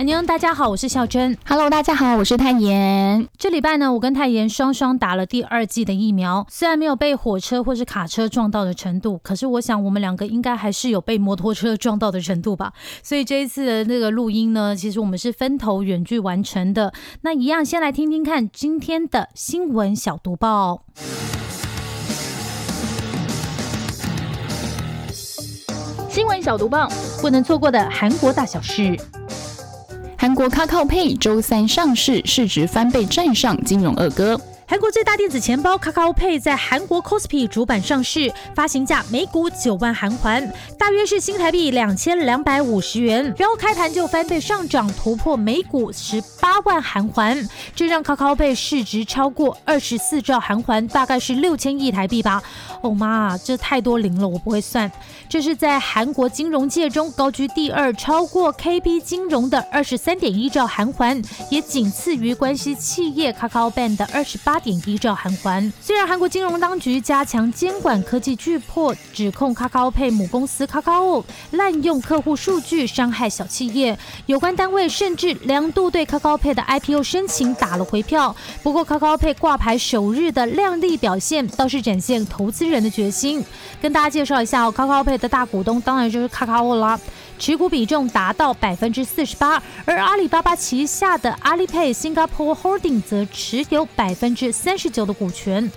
安妞，大家好，我是孝珍。Hello，大家好，我是泰妍。这礼拜呢，我跟泰妍双双打了第二季的疫苗，虽然没有被火车或是卡车撞到的程度，可是我想我们两个应该还是有被摩托车撞到的程度吧。所以这一次的那个录音呢，其实我们是分头远距完成的。那一样，先来听听看今天的新闻小读报。新闻小读报，不能错过的韩国大小事。韩国 Kakao Pay 周三上市，市值翻倍站上金融二哥。韩国最大电子钱包 Kakao Pay 在韩国 Kospi 主板上市，发行价每股九万韩元，大约是新台币两千两百五十元。然后开盘就翻倍上涨，突破每股十八万韩元，这让 Kakao Pay 市值超过二十四兆韩元，大概是六千亿台币吧。哦妈，这太多零了，我不会算。这是在韩国金融界中高居第二，超过 KB 金融的二十三点一兆韩元，也仅次于关系企业 Kakao Bank 的二十八点一兆韩元。虽然韩国金融当局加强监管科技巨破，指控 Kakao Pay 母公司 Kakao 滥用客户数据，伤害小企业，有关单位甚至两度对 Kakao Pay 的 IPO 申请打了回票。不过 Kakao Pay 挂牌首日的亮丽表现，倒是展现投资人的决心。跟大家介绍一下哦，Kakao Pay 的大股东当然就是 Kakao 啦，持股比重达到百分之四十八，而阿里巴巴旗下的 Alipay Singapore Holding 则持有百分之三十九的股权。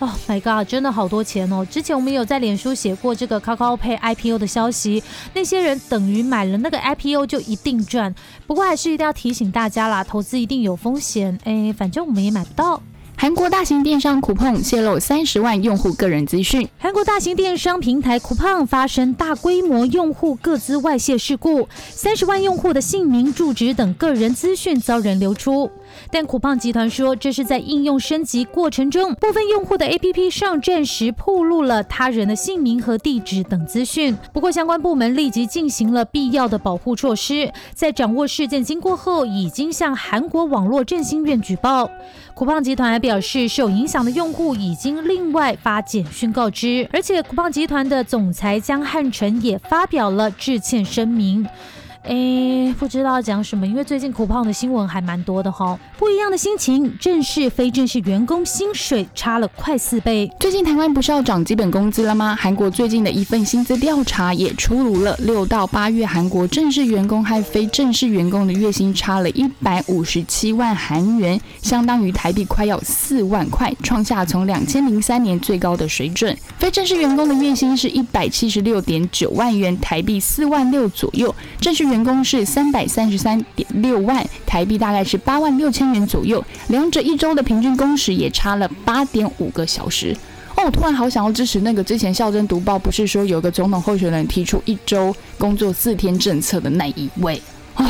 Oh my god，真的好多钱哦！之前我们有在脸书写过这个 Kakao Pay IPO 的消息，那些人等于买了那个 IPO 就一定赚。不过还是一定要提醒大家啦，投资一定有风险，哎，反正我们也买不到。韩国大型电商쿠팡泄露三十万用户个人资讯。韩国大型电商平台쿠팡发生大规模用户各资外泄事故，三十万用户的姓名、住址等个人资讯遭人流出。但酷胖集团说，这是在应用升级过程中，部分用户的 APP 上阵时暴露了他人的姓名和地址等资讯。不过，相关部门立即进行了必要的保护措施，在掌握事件经过后，已经向韩国网络振兴院举报。酷胖集团还表示，受影响的用户已经另外发简讯告知，而且酷胖集团的总裁江汉成也发表了致歉声明。诶，不知道讲什么，因为最近苦胖的新闻还蛮多的哈。不一样的心情，正式非正式员工薪水差了快四倍。最近台湾不是要涨基本工资了吗？韩国最近的一份薪资调查也出炉了，六到八月韩国正式员工和非正式员工的月薪差了一百五十七万韩元，相当于台币快要四万块，创下从两千零三年最高的水准。非正式员工的月薪是一百七十六点九万元，台币四万六左右。正式员工是三百三十三点六万，台币大概是八万六千元左右。两者一周的平均工时也差了八点五个小时。哦，我突然好想要支持那个之前校真读报不是说有个总统候选人提出一周工作四天政策的那一位啊。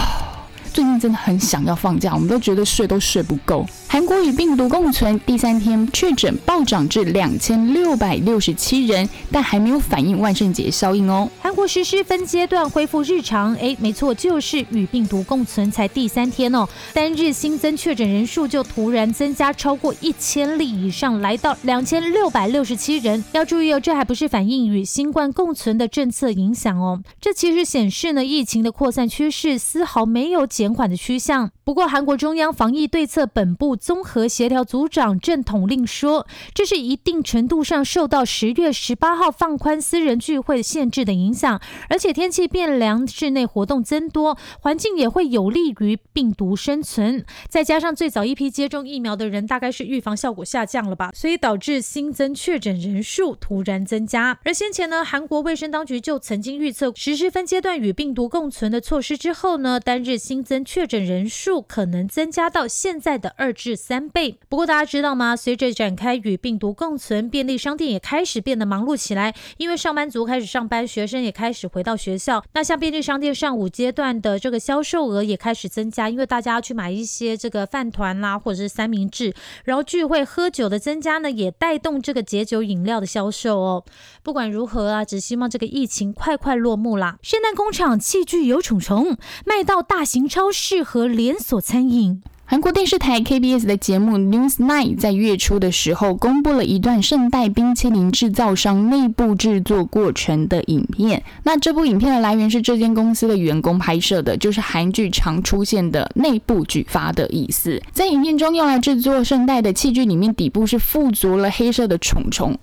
最近真的很想要放假，我们都觉得睡都睡不够。韩国与病毒共存，第三天确诊暴涨至两千六百六十七人，但还没有反映万圣节效应哦。韩国实施分阶段恢复日常，诶，没错，就是与病毒共存才第三天哦，单日新增确诊人数就突然增加超过一千例以上，来到两千六百六十七人。要注意哦，这还不是反映与新冠共存的政策影响哦，这其实显示呢，疫情的扩散趋势丝毫没有减缓的趋向。不过，韩国中央防疫对策本部综合协调组长郑统令说，这是一定程度上受到十月十八号放宽私人聚会限制的影响，而且天气变凉，室内活动增多，环境也会有利于病毒生存。再加上最早一批接种疫苗的人，大概是预防效果下降了吧，所以导致新增确诊人数突然增加。而先前呢，韩国卫生当局就曾经预测，实施分阶段与病毒共存的措施之后呢，单日新增确诊人数可能增加到现在的二至三倍。不过大家知道吗？随着展开与病毒共存，便利商店也开始变得忙碌起来，因为上班族开始上班，学生也开始回到学校。那像便利商店上午阶段的这个销售额也开始增加，因为大家要去买一些这个饭团啦，或者是三明治，然后聚会喝酒的增加呢，也带动这个解酒饮料的销售哦。不管如何啊，只希望这个疫情快快落幕啦。圣诞工厂器具有虫虫，卖到大型超市和连锁餐饮。韩国电视台 KBS 的节目 Newsnight 在月初的时候公布了一段圣代冰淇淋制造商内部制作过程的影片。那这部影片的来源是这间公司的员工拍摄的，就是韩剧常出现的内部举发的意思。在影片中用来制作圣代的器具里面，底部是附着了黑色的虫虫。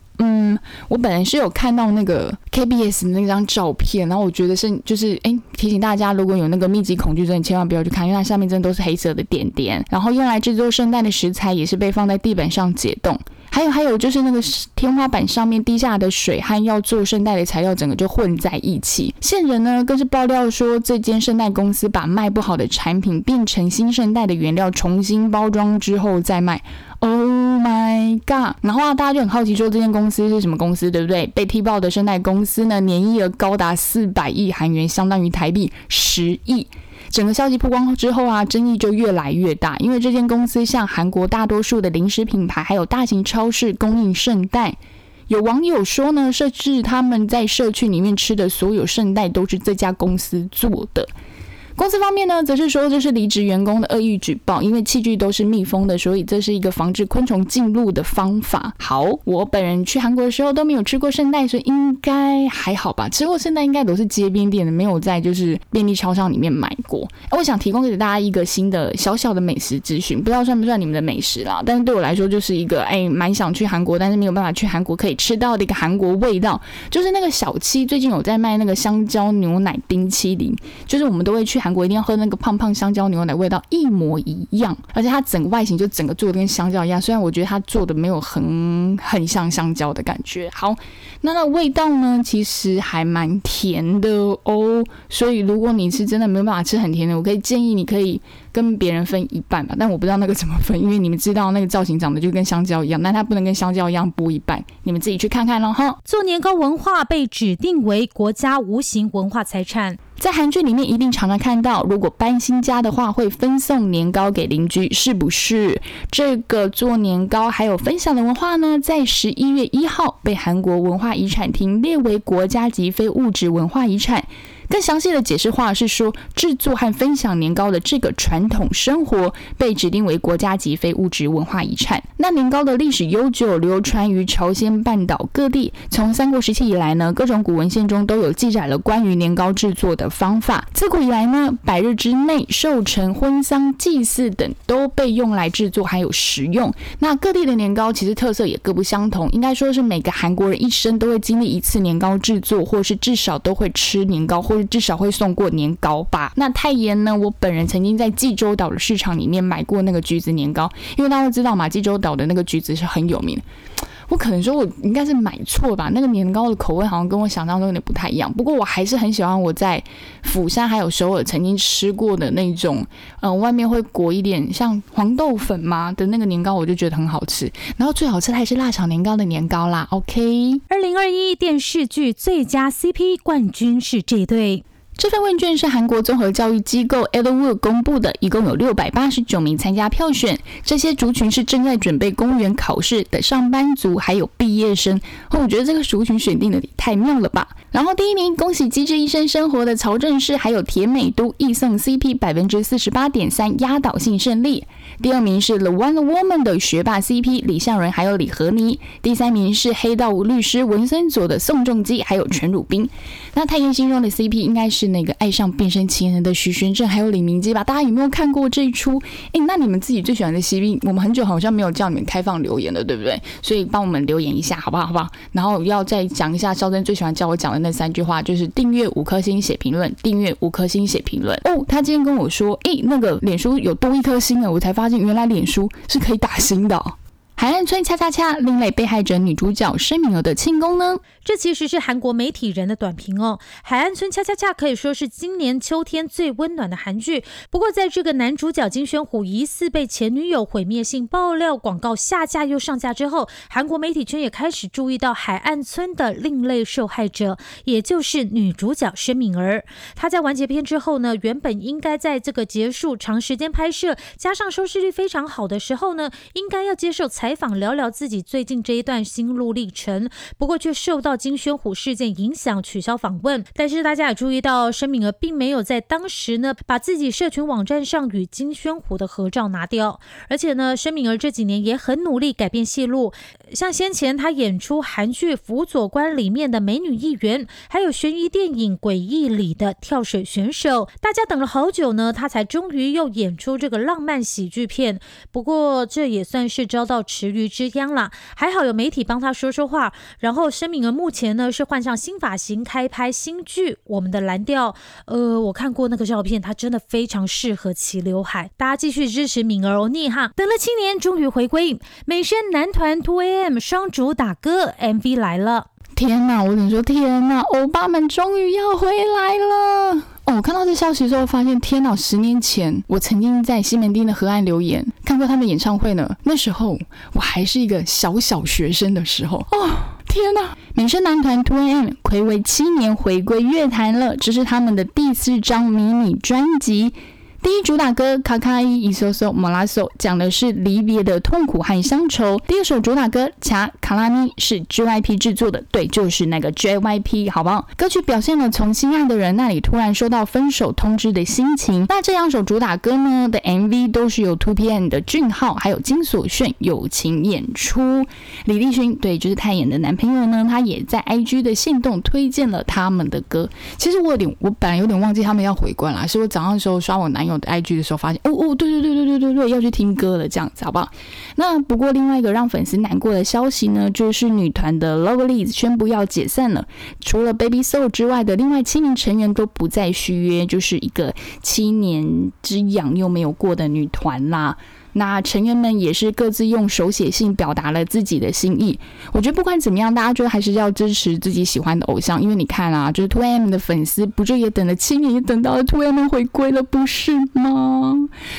我本来是有看到那个 KBS 那张照片，然后我觉得是就是哎，提醒大家如果有那个密集恐惧症，千万不要去看，因为它下面真的都是黑色的点点。然后用来制作圣诞的食材也是被放在地板上解冻，还有还有就是那个天花板上面滴下的水和要做圣诞的材料整个就混在一起。线人呢更是爆料说，这间圣诞公司把卖不好的产品变成新圣诞的原料，重新包装之后再卖。Oh my god！然后啊，大家就很好奇说这间公司是什么公司，对不对？被踢爆的圣代公司呢，年营业额高达四百亿韩元，相当于台币十亿。整个消息曝光之后啊，争议就越来越大，因为这间公司向韩国大多数的零食品牌还有大型超市供应圣代。有网友说呢，甚至他们在社区里面吃的所有圣代都是这家公司做的。公司方面呢，则是说这是离职员工的恶意举报，因为器具都是密封的，所以这是一个防止昆虫进入的方法。好，我本人去韩国的时候都没有吃过圣代，所以应该还好吧。吃过圣代应该都是街边店的，没有在就是便利超商里面买过。我想提供给大家一个新的小小的美食资讯，不知道算不算你们的美食啦。但是对我来说，就是一个哎，蛮想去韩国，但是没有办法去韩国可以吃到的一个韩国味道，就是那个小七最近有在卖那个香蕉牛奶冰淇淋，就是我们都会去。韩国一定要喝那个胖胖香蕉牛奶，味道一模一样，而且它整个外形就整个做的跟香蕉一样。虽然我觉得它做的没有很很像香蕉的感觉。好，那那味道呢，其实还蛮甜的哦。所以如果你是真的没有办法吃很甜的，我可以建议你可以跟别人分一半吧。但我不知道那个怎么分，因为你们知道那个造型长得就跟香蕉一样，但它不能跟香蕉一样剥一半。你们自己去看看喽哈。做年糕文化被指定为国家无形文化财产。在韩剧里面一定常常看到，如果搬新家的话，会分送年糕给邻居，是不是？这个做年糕还有分享的文化呢，在十一月一号被韩国文化遗产厅列为国家级非物质文化遗产。更详细的解释话是说，制作和分享年糕的这个传统生活被指定为国家级非物质文化遗产。那年糕的历史悠久，流传于朝鲜半岛各地。从三国时期以来呢，各种古文献中都有记载了关于年糕制作的方法。自古以来呢，百日之内寿辰、婚丧、祭祀等都被用来制作还有食用。那各地的年糕其实特色也各不相同，应该说是每个韩国人一生都会经历一次年糕制作，或是至少都会吃年糕，或至少会送过年糕吧。那太妍呢？我本人曾经在济州岛的市场里面买过那个橘子年糕，因为大家都知道嘛，济州岛的那个橘子是很有名。我可能说我应该是买错吧，那个年糕的口味好像跟我想象中有点不太一样。不过我还是很喜欢我在釜山还有首尔曾经吃过的那种，嗯，外面会裹一点像黄豆粉嘛的那个年糕，我就觉得很好吃。然后最好吃的还是辣炒年糕的年糕啦。OK，二零二一电视剧最佳 CP 冠军是这对。这份问卷是韩国综合教育机构 Edwood 公布的，一共有六百八十九名参加票选。这些族群是正在准备公务员考试的上班族，还有毕业生。我觉得这个族群选定的太妙了吧！然后第一名，恭喜机智医生生活的曹正奭，还有田美都易送 CP 百分之四十八点三压倒性胜利。第二名是 The One Woman 的学霸 CP 李相仁，还有李和妮。第三名是黑道律师文森佐的宋仲基，还有全汝彬。那太妍心中的 CP 应该是是那个爱上变身情人的徐玄正，还有李明基吧？大家有没有看过这一出？诶，那你们自己最喜欢的 CP，我们很久好像没有叫你们开放留言了，对不对？所以帮我们留言一下，好不好？好不好？然后要再讲一下肖珍最喜欢叫我讲的那三句话，就是订阅五颗星写评论，订阅五颗星写评论。哦，他今天跟我说，诶，那个脸书有多一颗星了，我才发现原来脸书是可以打星的。海岸村恰恰恰，另类被害者女主角申敏儿的庆功呢？这其实是韩国媒体人的短评哦。海岸村恰恰恰可以说是今年秋天最温暖的韩剧。不过，在这个男主角金宣虎疑似被前女友毁灭性爆料广告下架又上架之后，韩国媒体圈也开始注意到海岸村的另类受害者，也就是女主角申敏儿。她在完结篇之后呢，原本应该在这个结束长时间拍摄，加上收视率非常好的时候呢，应该要接受采访，聊聊自己最近这一段心路历程。不过却受到金宣虎事件影响，取消访问。但是大家也注意到，申敏儿并没有在当时呢，把自己社群网站上与金宣虎的合照拿掉。而且呢，申敏儿这几年也很努力改变戏路，像先前她演出韩剧《辅佐官》里面的美女议员，还有悬疑电影《诡异》里的跳水选手。大家等了好久呢，她才终于又演出这个浪漫喜剧片。不过这也算是遭到池鱼之殃了，还好有媒体帮他说说话。然后申敏儿目前呢是换上新发型，开拍新剧《我们的蓝调》。呃，我看过那个照片，她真的非常适合齐刘海。大家继续支持敏儿欧尼哈，等了七年终于回归，美声男团 Two AM 双主打歌 MV 来了。天哪，我跟你说，天哪，欧巴们终于要回来了。哦，我看到这消息之后，发现天哪！十年前我曾经在西门町的河岸留言看过他们演唱会呢。那时候我还是一个小小学生的时候。哦，天哪！美声男团 Two M 暌违七年回归乐坛了，这是他们的第四张迷你专辑。第一主打歌《卡卡伊伊索索马拉索》讲的是离别的痛苦和乡愁。第二首主打歌《卡卡拉咪》是 JYP 制作的，对，就是那个 JYP，好不好？歌曲表现了从心爱的人那里突然收到分手通知的心情。那这两首主打歌呢的 MV 都是由 2PM 的俊浩还有金所炫友情演出。李立勋，对，就是泰妍的男朋友呢，他也在 IG 的线动推荐了他们的歌。其实我有点，我本来有点忘记他们要回关了，是我早上的时候刷我男友。IG 的时候发现，哦哦，对对对对对对对，要去听歌了，这样子好不好？那不过另外一个让粉丝难过的消息呢，就是女团的 Lovelyz 宣布要解散了，除了 Baby Soul 之外的另外七名成员都不再续约，就是一个七年之痒又没有过的女团啦。那成员们也是各自用手写信表达了自己的心意。我觉得不管怎么样，大家就还是要支持自己喜欢的偶像，因为你看啊，就是 Two M 的粉丝不就也等了七年，也等到了 Two M 回归了，不是吗？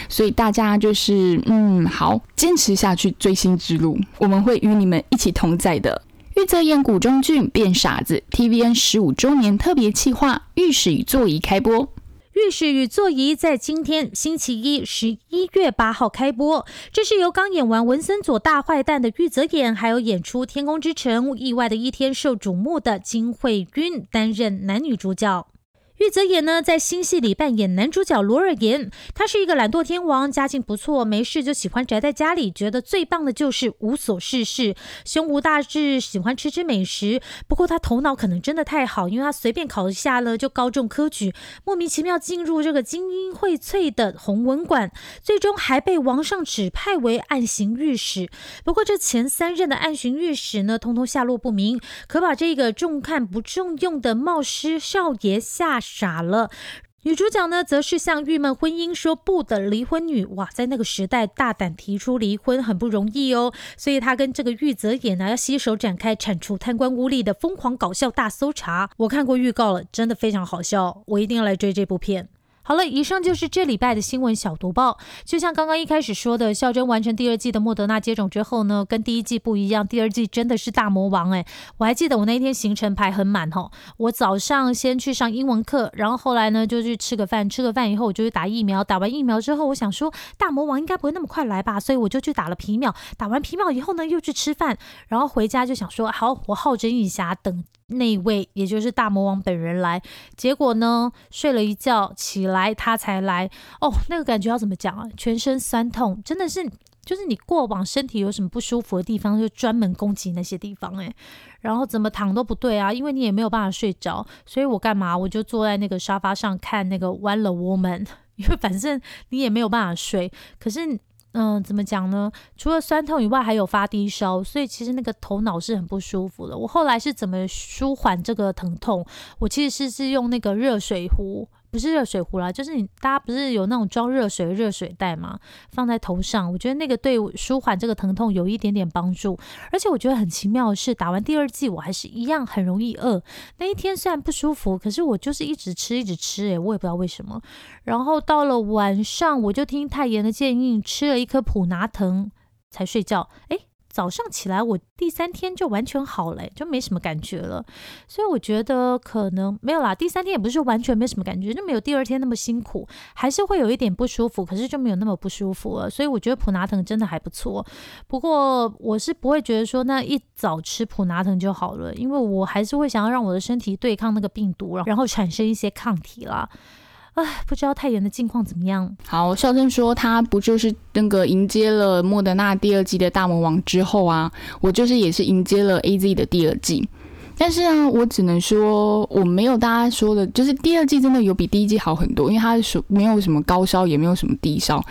所以大家就是嗯，好，坚持下去追星之路，我们会与你们一起同在的。玉泽演古中俊变傻子，TVN 十五周年特别企划，御史与座椅开播。《浴室与座椅》在今天星期一十一月八号开播。这是由刚演完《文森佐大坏蛋》的玉泽演，还有演出《天空之城》意外的一天受瞩目的金惠君担任男女主角。玉泽演呢，在新戏里扮演男主角罗尔言。他是一个懒惰天王，家境不错，没事就喜欢宅在家里，觉得最棒的就是无所事事，胸无大志，喜欢吃吃美食。不过他头脑可能真的太好，因为他随便考一下了就高中科举，莫名其妙进入这个精英荟萃的弘文馆，最终还被王上指派为暗行御史。不过这前三任的暗行御史呢，通通下落不明，可把这个重看不重用的冒失少爷吓。傻了，女主角呢，则是向郁闷婚姻说不的离婚女。哇，在那个时代大胆提出离婚很不容易哦，所以她跟这个玉泽也呢，要携手展开铲除贪官污吏的疯狂搞笑大搜查。我看过预告了，真的非常好笑，我一定要来追这部片。好了，以上就是这礼拜的新闻小读报。就像刚刚一开始说的，孝真完成第二季的莫德纳接种之后呢，跟第一季不一样，第二季真的是大魔王哎！我还记得我那一天行程排很满哈，我早上先去上英文课，然后后来呢就去吃个饭，吃个饭以后我就去打疫苗，打完疫苗之后，我想说大魔王应该不会那么快来吧，所以我就去打了皮秒，打完皮秒以后呢又去吃饭，然后回家就想说好，我好整一下等。那位也就是大魔王本人来，结果呢睡了一觉起来他才来哦，那个感觉要怎么讲啊？全身酸痛，真的是就是你过往身体有什么不舒服的地方，就专门攻击那些地方诶。然后怎么躺都不对啊，因为你也没有办法睡着，所以我干嘛？我就坐在那个沙发上看那个《One Woman》，因为反正你也没有办法睡，可是。嗯，怎么讲呢？除了酸痛以外，还有发低烧，所以其实那个头脑是很不舒服的。我后来是怎么舒缓这个疼痛？我其实是是用那个热水壶。不是热水壶啦，就是你大家不是有那种装热水的热水袋吗？放在头上，我觉得那个对舒缓这个疼痛有一点点帮助。而且我觉得很奇妙的是，打完第二剂我还是一样很容易饿。那一天虽然不舒服，可是我就是一直吃一直吃，诶，我也不知道为什么。然后到了晚上，我就听太妍的建议，吃了一颗普拿疼才睡觉。诶。早上起来，我第三天就完全好了，就没什么感觉了。所以我觉得可能没有啦。第三天也不是完全没什么感觉，就没有第二天那么辛苦，还是会有一点不舒服，可是就没有那么不舒服了。所以我觉得普拿藤真的还不错。不过我是不会觉得说那一早吃普拿藤就好了，因为我还是会想要让我的身体对抗那个病毒，然后产生一些抗体啦。唉，不知道太原的近况怎么样。好，孝珍说他不就是那个迎接了莫德纳第二季的大魔王之后啊，我就是也是迎接了 A Z 的第二季。但是啊，我只能说我没有大家说的，就是第二季真的有比第一季好很多，因为它是没有什么高烧，也没有什么低烧。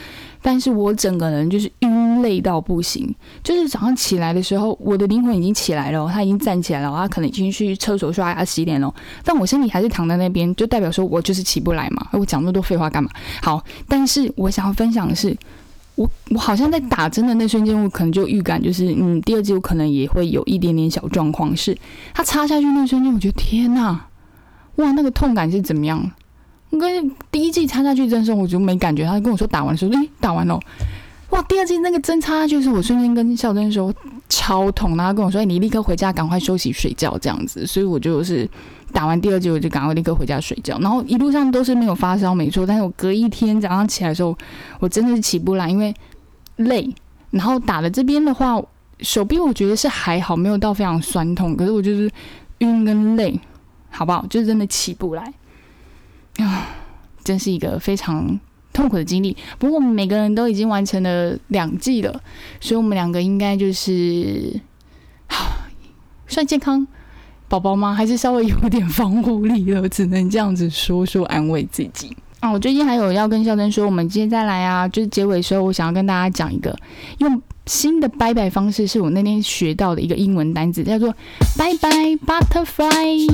但是我整个人就是晕累到不行，就是早上起来的时候，我的灵魂已经起来了，他已经站起来了，他可能已经去厕所刷牙洗脸了，但我身体还是躺在那边，就代表说我就是起不来嘛。我讲那么多废话干嘛？好，但是我想要分享的是，我我好像在打针的那瞬间，我可能就预感，就是嗯，第二季我可能也会有一点点小状况。是他插下去那瞬间，我觉得天呐，哇，那个痛感是怎么样？跟第一季插下去针时候，我就没感觉。他跟我说打完的时候，诶，打完了，哇！第二季那个针插就是，我瞬间跟孝珍说超痛，然后跟我说，你立刻回家，赶快休息睡觉这样子。所以我就是打完第二季，我就赶快立刻回家睡觉。然后一路上都是没有发烧，没错。但是我隔一天早上起来的时候，我真的是起不来，因为累。然后打的这边的话，手臂我觉得是还好，没有到非常酸痛，可是我就是晕跟累，好不好？就是真的起不来。啊，真是一个非常痛苦的经历。不过我们每个人都已经完成了两季了，所以我们两个应该就是算健康宝宝吗？还是稍微有点防护力了？只能这样子说说安慰自己啊。我最近还有要跟孝珍说，我们接下来啊，就是结尾的时候，我想要跟大家讲一个用新的拜拜方式，是我那天学到的一个英文单词，叫做拜拜 butterfly。